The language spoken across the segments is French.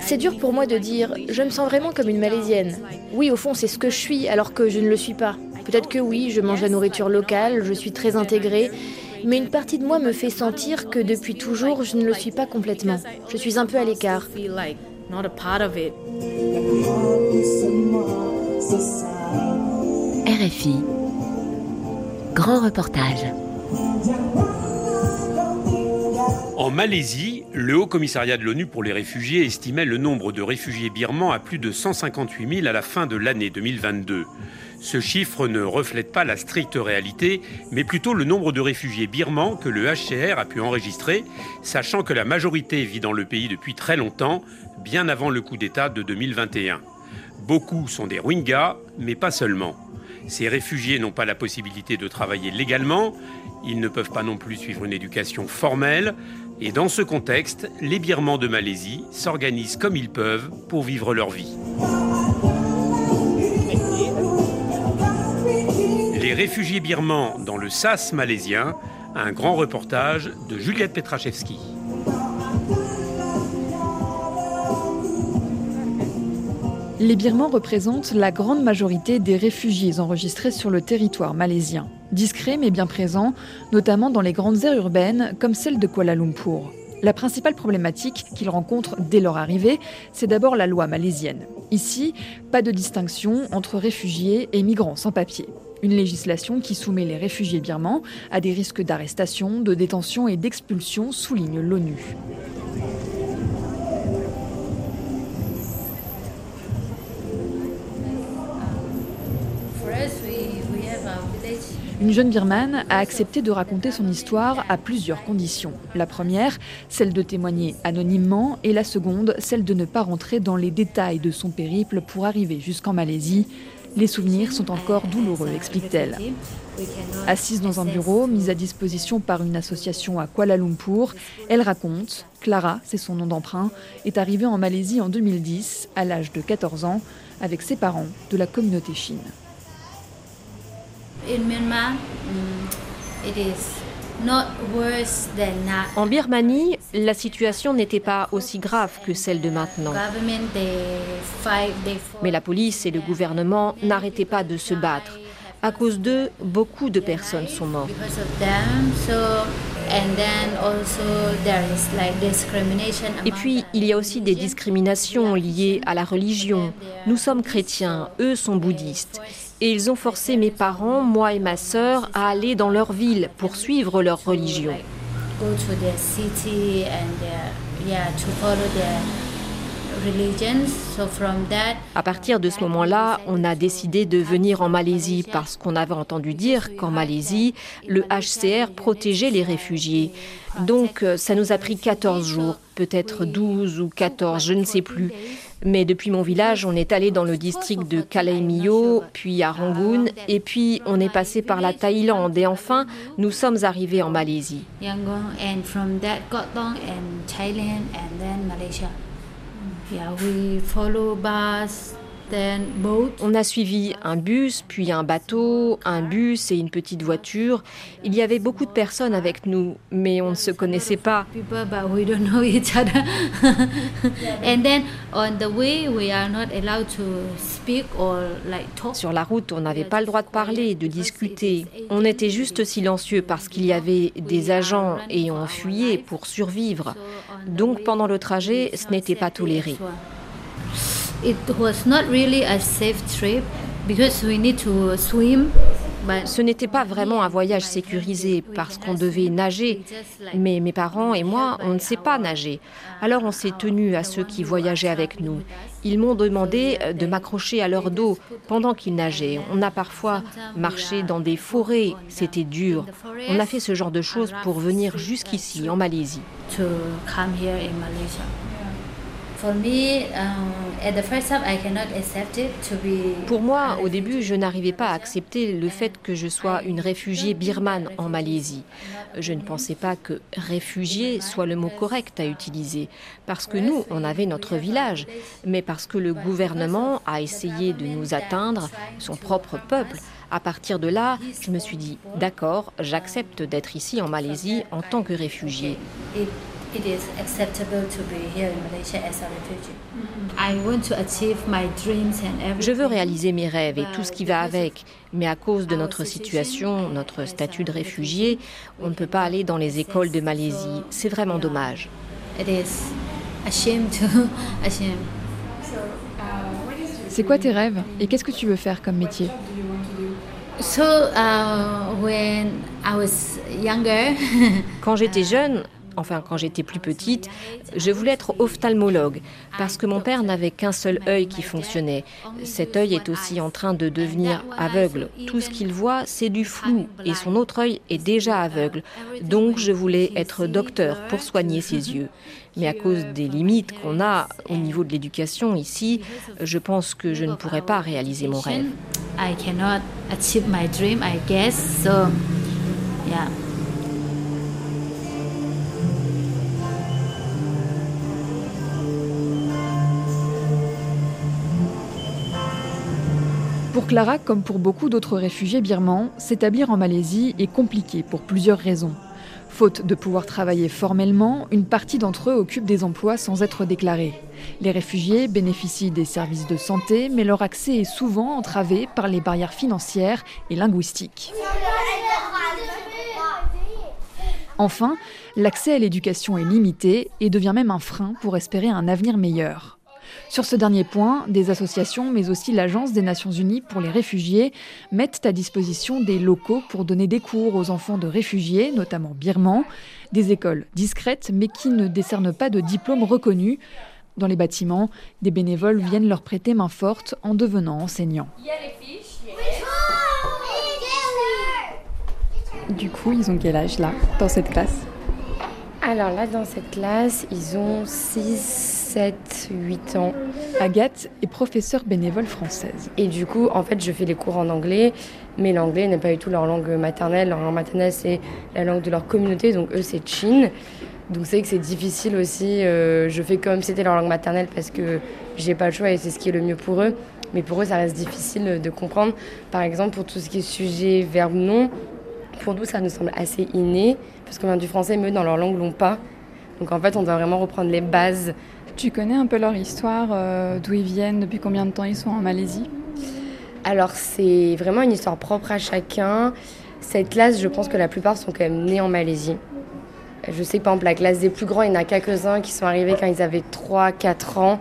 C'est dur pour moi de dire je me sens vraiment comme une Malaisienne. Oui, au fond, c'est ce que je suis alors que je ne le suis pas. Peut-être que oui, je mange la nourriture locale, je suis très intégrée, mais une partie de moi me fait sentir que depuis toujours, je ne le suis pas complètement. Je suis un peu à l'écart. RFI. Grand reportage. En Malaisie, le Haut Commissariat de l'ONU pour les réfugiés estimait le nombre de réfugiés birmans à plus de 158 000 à la fin de l'année 2022. Ce chiffre ne reflète pas la stricte réalité, mais plutôt le nombre de réfugiés birmans que le HCR a pu enregistrer, sachant que la majorité vit dans le pays depuis très longtemps, bien avant le coup d'État de 2021. Beaucoup sont des Rohingyas, mais pas seulement. Ces réfugiés n'ont pas la possibilité de travailler légalement, ils ne peuvent pas non plus suivre une éducation formelle, et dans ce contexte, les Birmans de Malaisie s'organisent comme ils peuvent pour vivre leur vie. Les réfugiés birmans dans le SAS malaisien, un grand reportage de Juliette Petrachevski. Les Birmans représentent la grande majorité des réfugiés enregistrés sur le territoire malaisien. Discrets mais bien présents, notamment dans les grandes aires urbaines comme celle de Kuala Lumpur. La principale problématique qu'ils rencontrent dès leur arrivée, c'est d'abord la loi malaisienne. Ici, pas de distinction entre réfugiés et migrants sans papier. Une législation qui soumet les réfugiés birmans à des risques d'arrestation, de détention et d'expulsion, souligne l'ONU. Une jeune birmane a accepté de raconter son histoire à plusieurs conditions. La première, celle de témoigner anonymement, et la seconde, celle de ne pas rentrer dans les détails de son périple pour arriver jusqu'en Malaisie. Les souvenirs sont encore douloureux, explique-t-elle. Assise dans un bureau, mise à disposition par une association à Kuala Lumpur, elle raconte Clara, c'est son nom d'emprunt, est arrivée en Malaisie en 2010, à l'âge de 14 ans, avec ses parents de la communauté chine. En Birmanie, la situation n'était pas aussi grave que celle de maintenant. Mais la police et le gouvernement n'arrêtaient pas de se battre. À cause d'eux, beaucoup de personnes sont mortes. Et puis, il y a aussi des discriminations liées à la religion. Nous sommes chrétiens, eux sont bouddhistes. Et ils ont forcé mes parents, moi et ma sœur, à aller dans leur ville pour suivre leur religion. À partir de ce moment-là, on a décidé de venir en Malaisie parce qu'on avait entendu dire qu'en Malaisie, le HCR protégeait les réfugiés. Donc euh, ça nous a pris 14 jours, peut-être 12 ou 14, je ne sais plus. Mais depuis mon village, on est allé dans le district de Kalaimio, puis à Rangoon, et puis on est passé par la Thaïlande, et enfin, nous sommes arrivés en Malaisie. On a suivi un bus, puis un bateau, un bus et une petite voiture. Il y avait beaucoup de personnes avec nous, mais on ne se connaissait pas. Sur la route, on n'avait pas le droit de parler, de discuter. On était juste silencieux parce qu'il y avait des agents et on fuyait pour survivre. Donc pendant le trajet, ce n'était pas toléré. Ce n'était pas vraiment un voyage sécurisé parce qu'on devait nager, mais mes parents et moi, on ne sait pas nager. Alors on s'est tenu à ceux qui voyageaient avec nous. Ils m'ont demandé de m'accrocher à leur dos pendant qu'ils nageaient. On a parfois marché dans des forêts, c'était dur. On a fait ce genre de choses pour venir jusqu'ici, en Malaisie. Pour moi, au début, je n'arrivais pas à accepter le fait que je sois une réfugiée birmane en Malaisie. Je ne pensais pas que réfugié soit le mot correct à utiliser, parce que nous, on avait notre village, mais parce que le gouvernement a essayé de nous atteindre, son propre peuple. À partir de là, je me suis dit, d'accord, j'accepte d'être ici en Malaisie en tant que réfugiée. It is acceptable to be here in Malaysia as a refugee. I want to achieve my dreams and everything. Je veux réaliser mes rêves et tout ce qui va avec, mais à cause de notre situation, notre statut de réfugié, on ne peut pas aller dans les écoles de Malaisie. C'est vraiment dommage. It is a shame to a shame. C'est quoi tes rêves et qu'est-ce que tu veux faire comme métier? So uh, when I was younger, Quand j'étais jeune, enfin quand j'étais plus petite, je voulais être ophtalmologue parce que mon père n'avait qu'un seul œil qui fonctionnait. Cet œil est aussi en train de devenir aveugle. Tout ce qu'il voit, c'est du flou et son autre œil est déjà aveugle. Donc je voulais être docteur pour soigner ses yeux. Mais à cause des limites qu'on a au niveau de l'éducation ici, je pense que je ne pourrais pas réaliser mon rêve. I cannot achieve my dream, I guess. So, yeah. Pour Clara, comme pour beaucoup d'autres réfugiés birmans, s'établir en Malaisie est compliqué pour plusieurs raisons. Faute de pouvoir travailler formellement, une partie d'entre eux occupent des emplois sans être déclarés. Les réfugiés bénéficient des services de santé, mais leur accès est souvent entravé par les barrières financières et linguistiques. Enfin, l'accès à l'éducation est limité et devient même un frein pour espérer un avenir meilleur. Sur ce dernier point, des associations, mais aussi l'Agence des Nations Unies pour les réfugiés, mettent à disposition des locaux pour donner des cours aux enfants de réfugiés, notamment birmans, des écoles discrètes, mais qui ne décernent pas de diplôme reconnu. Dans les bâtiments, des bénévoles viennent leur prêter main forte en devenant enseignants. Du coup, ils ont quel âge là, dans cette classe? Alors là, dans cette classe, ils ont 6, 7, 8 ans. Agathe est professeure bénévole française. Et du coup, en fait, je fais les cours en anglais, mais l'anglais n'est pas du tout leur langue maternelle. Leur langue maternelle, c'est la langue de leur communauté, donc eux, c'est Chin. Donc c'est que c'est difficile aussi. euh, je fais comme si c'était leur langue maternelle parce que j'ai pas le choix et c'est ce qui est le mieux pour eux. Mais pour eux, ça reste difficile de comprendre. Par exemple, pour tout ce qui est sujet, verbe, nom, pour nous, ça nous semble assez inné parce qu'on vient du français, mais eux, dans leur langue, l'ont pas. Donc en fait, on doit vraiment reprendre les bases. Tu connais un peu leur histoire, euh, d'où ils viennent, depuis combien de temps ils sont en Malaisie? Alors c'est vraiment une histoire propre à chacun. Cette classe, je pense que la plupart sont quand même nés en Malaisie. Je sais par exemple la classe des plus grands, il y en a quelques-uns qui sont arrivés quand ils avaient 3-4 ans.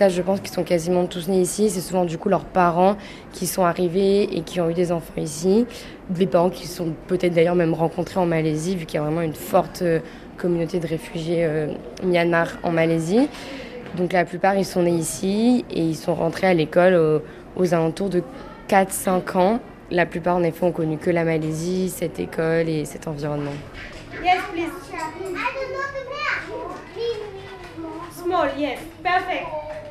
Là, je pense qu'ils sont quasiment tous nés ici. C'est souvent du coup leurs parents qui sont arrivés et qui ont eu des enfants ici. Des parents qui sont peut-être d'ailleurs même rencontrés en Malaisie, vu qu'il y a vraiment une forte euh, communauté de réfugiés euh, Myanmar en Malaisie. Donc la plupart, ils sont nés ici et ils sont rentrés à l'école aux, aux alentours de 4-5 ans. La plupart, en effet, ont connu que la Malaisie, cette école et cet environnement. Yes, please. Small, yes. Perfect. Um, Romian song? Please.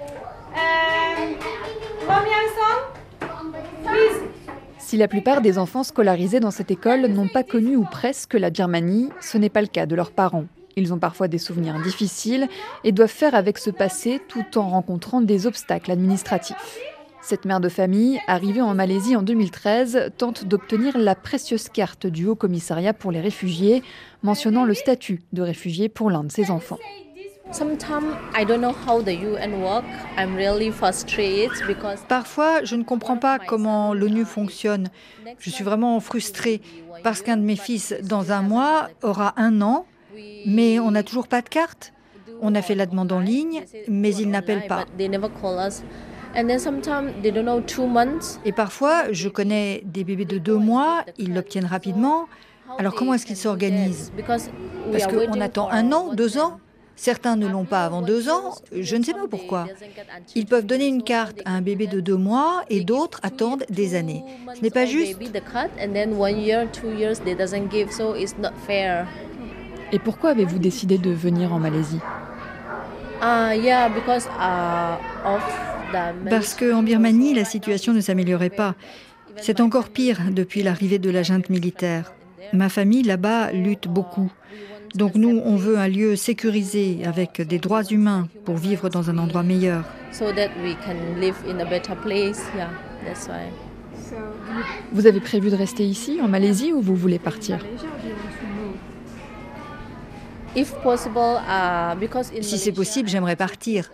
Si la plupart des enfants scolarisés dans cette école n'ont pas connu ou presque la Birmanie, ce n'est pas le cas de leurs parents. Ils ont parfois des souvenirs difficiles et doivent faire avec ce passé tout en rencontrant des obstacles administratifs. Cette mère de famille, arrivée en Malaisie en 2013, tente d'obtenir la précieuse carte du Haut Commissariat pour les réfugiés, mentionnant le statut de réfugié pour l'un de ses enfants. Sometimes I don't know how the UN work. I'm really frustrated because Parfois, je ne comprends pas comment l'ONU fonctionne. Je suis vraiment frustrée parce qu'un de mes fils, dans un mois, aura un an, mais on n'a toujours pas de carte. On a fait la demande en ligne, mais ils n'appellent pas. Et parfois, je connais des bébés de deux mois, ils l'obtiennent rapidement. Alors comment est-ce qu'ils s'organisent? Parce qu'on attend un an, deux ans? Certains ne l'ont pas avant deux ans, je ne sais pas pourquoi. Ils peuvent donner une carte à un bébé de deux mois et d'autres attendent des années. Ce n'est pas juste. Maybe the cut and then one year, two years they doesn't give, so it's not fair. Et pourquoi avez-vous décidé de venir en Malaisie? Uh, yeah, because uh, of the Parce qu'en Birmanie, la situation ne s'améliorait pas. C'est encore pire depuis l'arrivée de la junte militaire. Ma famille là-bas lutte beaucoup. Donc nous, on veut un lieu sécurisé avec des droits humains pour vivre dans un endroit meilleur. so that we can live in a better place. Yeah, that's why. Vous avez prévu de rester ici, en Malaisie, ou vous voulez partir? Uh, si c'est possible, j'aimerais partir.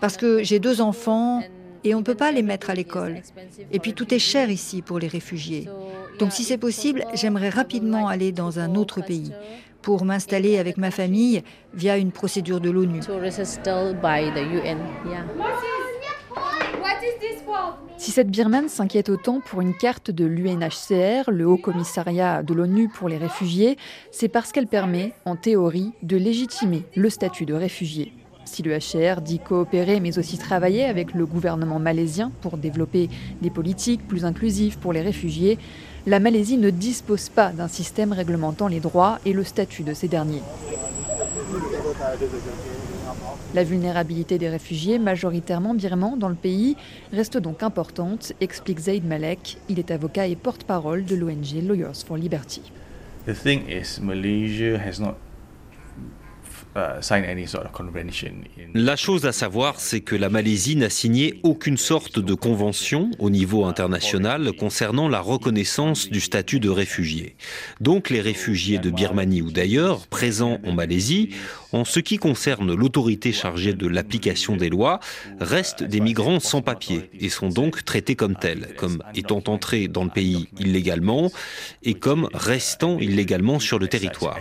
Parce que j'ai deux enfants et on ne peut pas les mettre à l'école. Et puis tout est cher ici pour les réfugiés. Donc si c'est possible, j'aimerais rapidement aller dans un autre pays pour m'installer avec ma famille via une procédure de l'ONU. Si cette Birmane s'inquiète autant pour une carte de l'UNHCR, le Haut Commissariat de l'ONU pour les réfugiés, c'est parce qu'elle permet, en théorie, de légitimer le statut de réfugié. Si le HCR dit coopérer mais aussi travailler avec le gouvernement malaisien pour développer des politiques plus inclusives pour les réfugiés, la Malaisie ne dispose pas d'un système réglementant les droits et le statut de ces derniers. La vulnérabilité des réfugiés, majoritairement birmans dans le pays, reste donc importante, explique Zaid Malek. Il est avocat et porte-parole de l'ONG Lawyers for Liberty. La chose à savoir, c'est que la Malaisie n'a signé aucune sorte de convention au niveau international concernant la reconnaissance du statut de réfugié. Donc les réfugiés de Birmanie ou d'ailleurs, présents en Malaisie, en ce qui concerne l'autorité chargée de l'application des lois, restent des migrants sans papier et sont donc traités comme tels, comme étant entrés dans le pays illégalement et comme restant illégalement sur le territoire.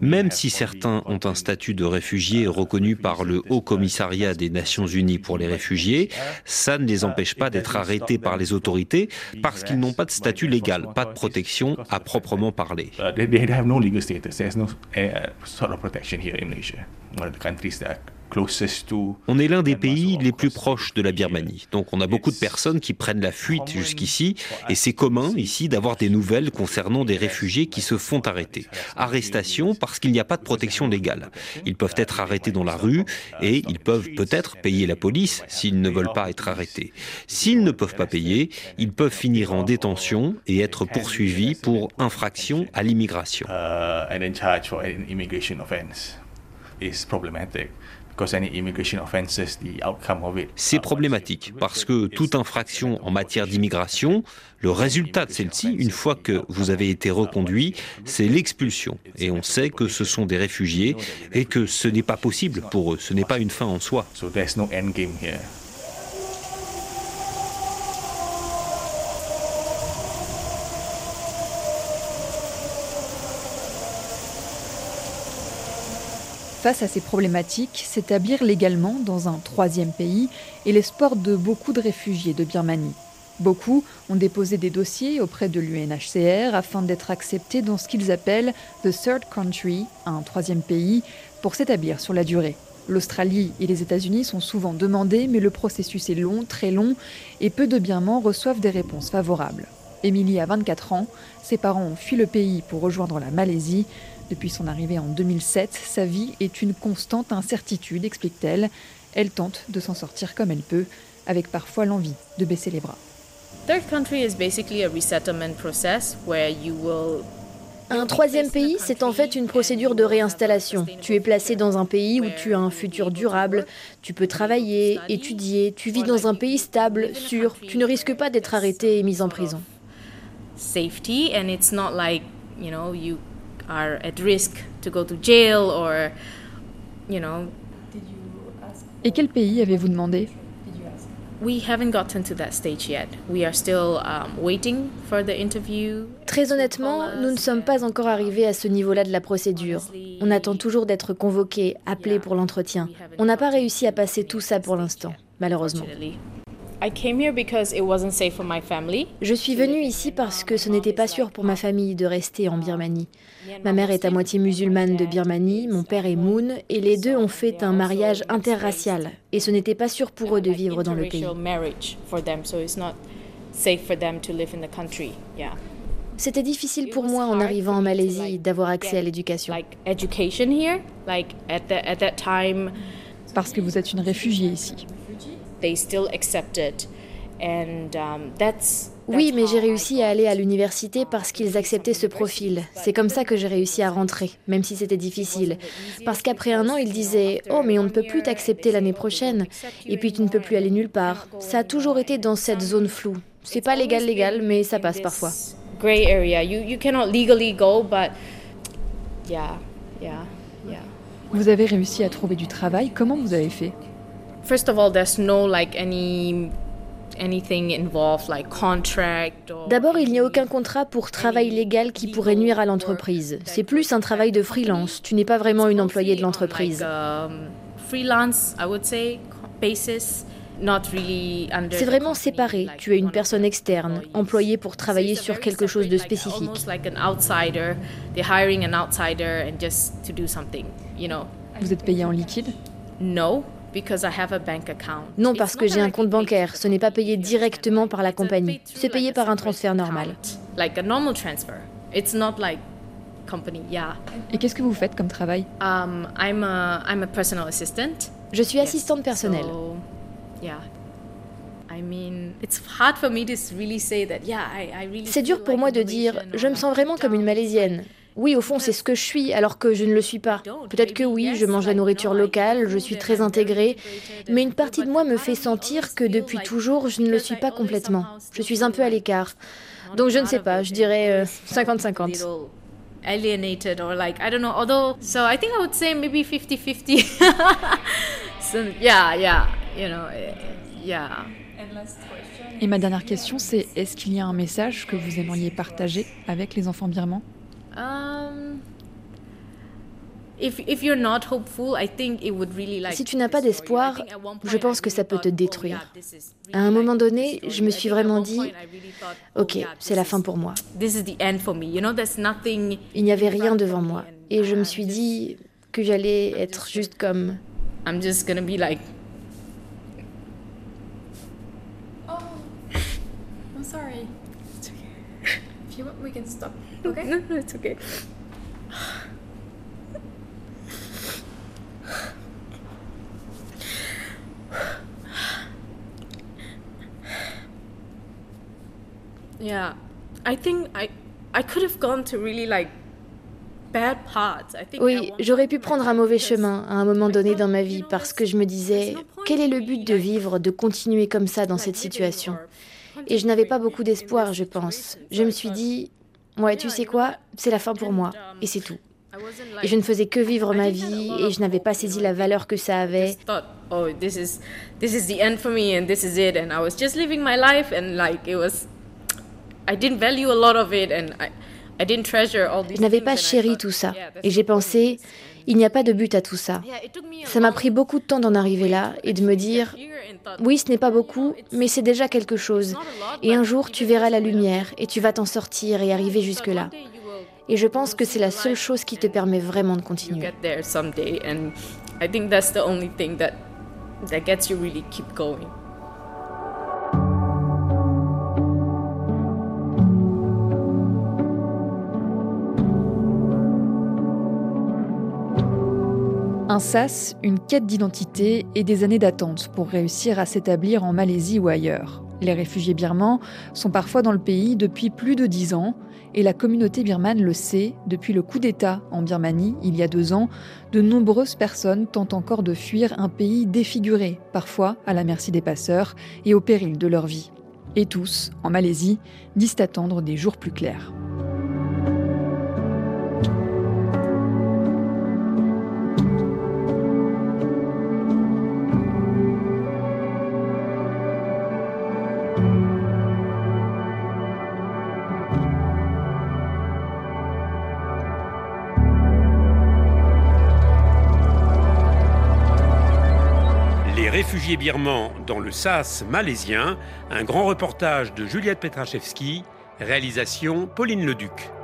Même si certains ont un statut de réfugié reconnu par le Haut Commissariat des Nations Unies pour les réfugiés, ça ne les empêche pas d'être arrêtés par les autorités parce qu'ils n'ont pas de statut légal, pas de protection à proprement parler. On est l'un des pays les plus proches de la Birmanie. Donc on a beaucoup de personnes qui prennent la fuite jusqu'ici et c'est commun ici d'avoir des nouvelles concernant des réfugiés qui se font arrêter. Arrestation parce qu'il n'y a pas de protection légale. Ils peuvent être arrêtés dans la rue et ils peuvent peut-être payer la police s'ils ne veulent pas être arrêtés. S'ils ne peuvent pas payer, ils peuvent finir en détention et être poursuivis pour infraction à l'immigration. C'est problématique parce que toute infraction en matière d'immigration, le résultat de celle-ci, une fois que vous avez été reconduit, c'est l'expulsion. Et on sait que ce sont des réfugiés et que ce n'est pas possible pour eux, ce n'est pas une fin en soi. Face à ces problématiques, s'établir légalement dans un troisième pays est l'espoir de beaucoup de réfugiés de Birmanie. Beaucoup ont déposé des dossiers auprès de l'UNHCR afin d'être acceptés dans ce qu'ils appellent The Third Country, un troisième pays, pour s'établir sur la durée. L'Australie et les États-Unis sont souvent demandés, mais le processus est long, très long, et peu de Birmans reçoivent des réponses favorables. Émilie a 24 ans, ses parents ont fui le pays pour rejoindre la Malaisie. Depuis son arrivée en 2007, sa vie est une constante incertitude, explique-t-elle. Elle tente de s'en sortir comme elle peut, avec parfois l'envie de baisser les bras. Un troisième pays, c'est en fait une procédure de réinstallation. Tu es placé dans un pays où tu as un futur durable, tu peux travailler, étudier, tu vis dans un pays stable, sûr, tu ne risques pas d'être arrêté et mis en prison. Are at risk to go to jail or, you know. Et quel pays avez-vous demandé? We haven't gotten to that stage yet. We are still um, waiting for the interview. Très honnêtement, nous ne sommes pas encore arrivés à ce niveau-là de la procédure. On attend toujours d'être convoqué, appelé pour l'entretien. On n'a pas réussi à passer tout ça pour l'instant, malheureusement. Je suis venue ici parce que ce n'était pas sûr pour ma famille de rester en Birmanie. Ma mère est à moitié musulmane de Birmanie, mon père est Moon, et les deux ont fait un mariage interracial. Et ce n'était pas sûr pour eux de vivre dans le pays. C'était difficile pour moi en arrivant en Malaisie d'avoir accès à l'éducation. Parce que vous êtes une réfugiée ici. They still accepted Um, oui, mais j'ai réussi à aller à l'université parce qu'ils acceptaient ce profil. C'est comme ça que j'ai réussi à rentrer, même si c'était difficile. Parce qu'après un an, ils disaient Oh, mais on ne peut plus t'accepter l'année prochaine. Et puis tu ne peux plus aller nulle part. Ça a toujours été dans cette zone floue. C'est pas légal, légal, mais ça passe parfois. Gray area. You, you cannot legally go, but yeah, yeah, yeah. Vous avez réussi à trouver du travail. Comment vous avez fait? First of all, there's no like any D'abord, il n'y a aucun contrat pour travail légal qui pourrait nuire à l'entreprise. C'est plus un travail de freelance. Tu n'es pas vraiment une employée de l'entreprise. C'est vraiment séparé. Tu es une personne externe, employée pour travailler sur quelque chose de spécifique. Vous êtes payé en liquide? Non. Non, parce que j'ai un compte bancaire. Ce n'est pas payé directement par la compagnie. C'est payé par un transfert normal. Et qu'est-ce que vous faites comme travail? Je suis assistante personnelle. C'est dur pour moi de dire, je me sens vraiment comme une Malaisienne. Oui, au fond, c'est ce que je suis, alors que je ne le suis pas. Peut-être que oui, je mange la nourriture locale, je suis très intégrée, mais une partie de moi me fait sentir que depuis toujours, je ne le suis pas complètement. Je suis un peu à l'écart. Donc je ne sais pas, je dirais 50-50. Euh, alienated or like I don't know although so I think I would say maybe 50-50 so yeah yeah you know eh, yeah et ma dernière question, c'est est-ce qu'il y a un message que vous aimeriez partager avec les enfants birmans? Si tu n'as pas d'espoir, je pense que ça peut te détruire. À un moment donné, je me suis vraiment dit, ok, c'est la fin pour moi. Il n'y avait rien devant moi. Et je me suis dit que j'allais être juste comme... I'm just gonna be like... Oh, I'm sorry. It's okay. If you want, we can stop. Okay? No, no, it's okay. Yeah, I think I I could have gone to really like oui, j'aurais pu prendre un mauvais chemin à un moment donné dans ma vie parce que je me disais, quel est le but de vivre, de continuer comme ça dans cette situation? Et je n'avais pas beaucoup d'espoir, je pense. Je me suis dit, ouais, tu sais quoi, c'est la fin pour moi, et c'est tout. Et je ne faisais que vivre ma vie et je n'avais pas saisi la valeur que ça avait. Oh, this is this is the end for me and this is it and I was just living my life and like it was I didn't value a lot of it and I je n'avais pas chéri tout ça. Et j'ai pensé, il n'y a pas de but à tout ça. Ça m'a pris beaucoup de temps d'en arriver là et de me dire, oui, ce n'est pas beaucoup, mais c'est déjà quelque chose. Et un jour, tu verras la lumière et tu vas t'en sortir et arriver jusque-là. Et je pense que c'est la seule chose qui te permet vraiment de continuer. Sas, une quête d'identité et des années d'attente pour réussir à s'établir en Malaisie ou ailleurs. Les réfugiés birmans sont parfois dans le pays depuis plus de dix ans et la communauté birmane le sait. Depuis le coup d'État en Birmanie, il y a deux ans, de nombreuses personnes tentent encore de fuir un pays défiguré, parfois à la merci des passeurs et au péril de leur vie. Et tous, en Malaisie, disent attendre des jours plus clairs. Réfugiés birmans dans le SAS malaisien, un grand reportage de Juliette Petrachevski, réalisation Pauline Leduc.